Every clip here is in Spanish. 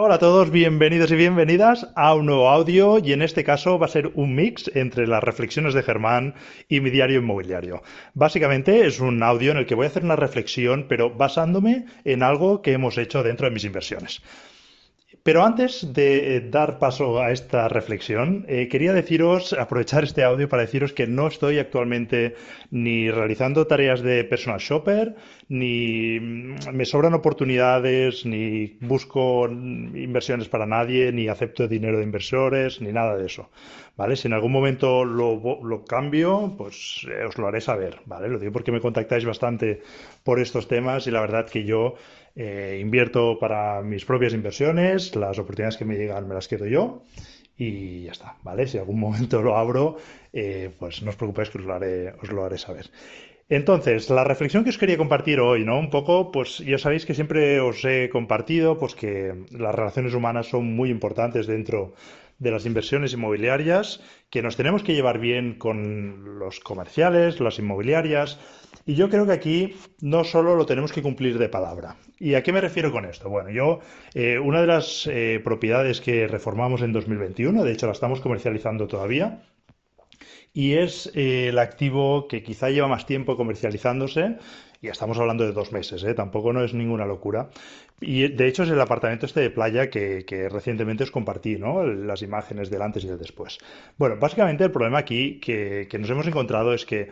Hola a todos, bienvenidos y bienvenidas a un nuevo audio y en este caso va a ser un mix entre las reflexiones de Germán y mi diario inmobiliario. Básicamente es un audio en el que voy a hacer una reflexión pero basándome en algo que hemos hecho dentro de mis inversiones. Pero antes de eh, dar paso a esta reflexión, eh, quería deciros, aprovechar este audio para deciros que no estoy actualmente ni realizando tareas de personal shopper, ni mm, me sobran oportunidades, ni busco inversiones para nadie, ni acepto dinero de inversores, ni nada de eso. ¿Vale? Si en algún momento lo, cambio, pues eh, os lo haré saber, ¿vale? Lo digo porque me contactáis bastante por estos temas y la verdad que yo eh, invierto para mis propias inversiones, las oportunidades que me llegan me las quedo yo y ya está, ¿vale? Si algún momento lo abro, eh, pues no os preocupéis que os lo haré, os lo haré saber. Entonces, la reflexión que os quería compartir hoy, ¿no? Un poco, pues ya sabéis que siempre os he compartido, pues que las relaciones humanas son muy importantes dentro de las inversiones inmobiliarias, que nos tenemos que llevar bien con los comerciales, las inmobiliarias, y yo creo que aquí no solo lo tenemos que cumplir de palabra. ¿Y a qué me refiero con esto? Bueno, yo, eh, una de las eh, propiedades que reformamos en 2021, de hecho la estamos comercializando todavía, y es eh, el activo que quizá lleva más tiempo comercializándose, y estamos hablando de dos meses, ¿eh? tampoco no es ninguna locura. Y de hecho es el apartamento este de playa que, recientemente os compartí, ¿no? Las imágenes del antes y del después. Bueno, básicamente el problema aquí que, nos hemos encontrado es que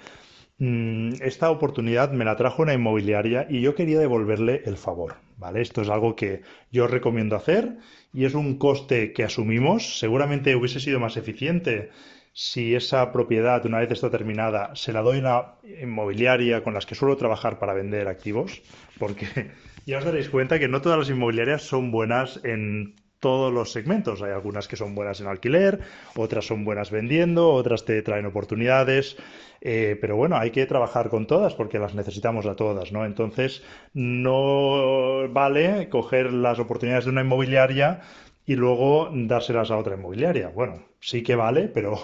mm, esta oportunidad me la trajo una inmobiliaria y yo quería devolverle el favor, ¿vale? Esto es algo que yo recomiendo hacer y es un coste que asumimos. Seguramente hubiese sido más eficiente si esa propiedad, una vez está terminada, se la doy a una inmobiliaria con las que suelo trabajar para vender activos, porque ya os daréis cuenta que no todas las inmobiliarias son buenas en todos los segmentos. Hay algunas que son buenas en alquiler, otras son buenas vendiendo, otras te traen oportunidades. Eh, pero bueno, hay que trabajar con todas porque las necesitamos a todas, ¿no? Entonces, no vale coger las oportunidades de una inmobiliaria y luego dárselas a otra inmobiliaria. Bueno, sí que vale, pero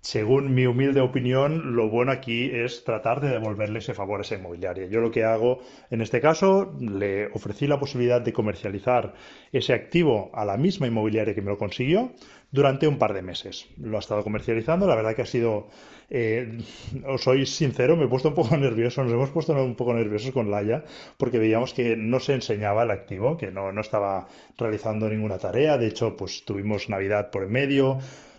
según mi humilde opinión, lo bueno aquí es tratar de devolverle ese favor a esa inmobiliaria. Yo lo que hago en este caso, le ofrecí la posibilidad de comercializar ese activo a la misma inmobiliaria que me lo consiguió durante un par de meses. Lo ha estado comercializando, la verdad que ha sido, eh, os soy sincero, me he puesto un poco nervioso, nos hemos puesto un poco nerviosos con Laia, porque veíamos que no se enseñaba el activo, que no, no estaba realizando ninguna tarea, de hecho, pues tuvimos Navidad por en medio,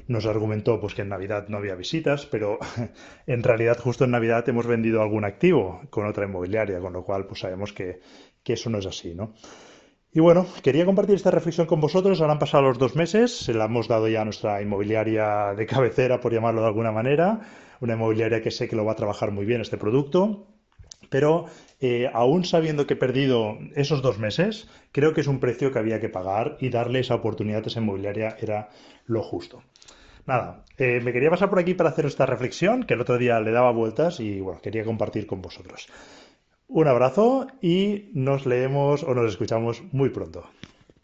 nos argumentó pues que en Navidad no había visitas, pero en realidad justo en Navidad hemos vendido algún activo con otra inmobiliaria, con lo cual pues sabemos que, que eso no es así, ¿no? Y bueno, quería compartir esta reflexión con vosotros. Ahora han pasado los dos meses, se la hemos dado ya a nuestra inmobiliaria de cabecera, por llamarlo de alguna manera, una inmobiliaria que sé que lo va a trabajar muy bien este producto. Pero eh, aún sabiendo que he perdido esos dos meses, creo que es un precio que había que pagar y darle esa oportunidad a esa inmobiliaria era lo justo. Nada, eh, me quería pasar por aquí para hacer esta reflexión, que el otro día le daba vueltas y bueno, quería compartir con vosotros. Un abrazo y nos leemos o nos escuchamos muy pronto.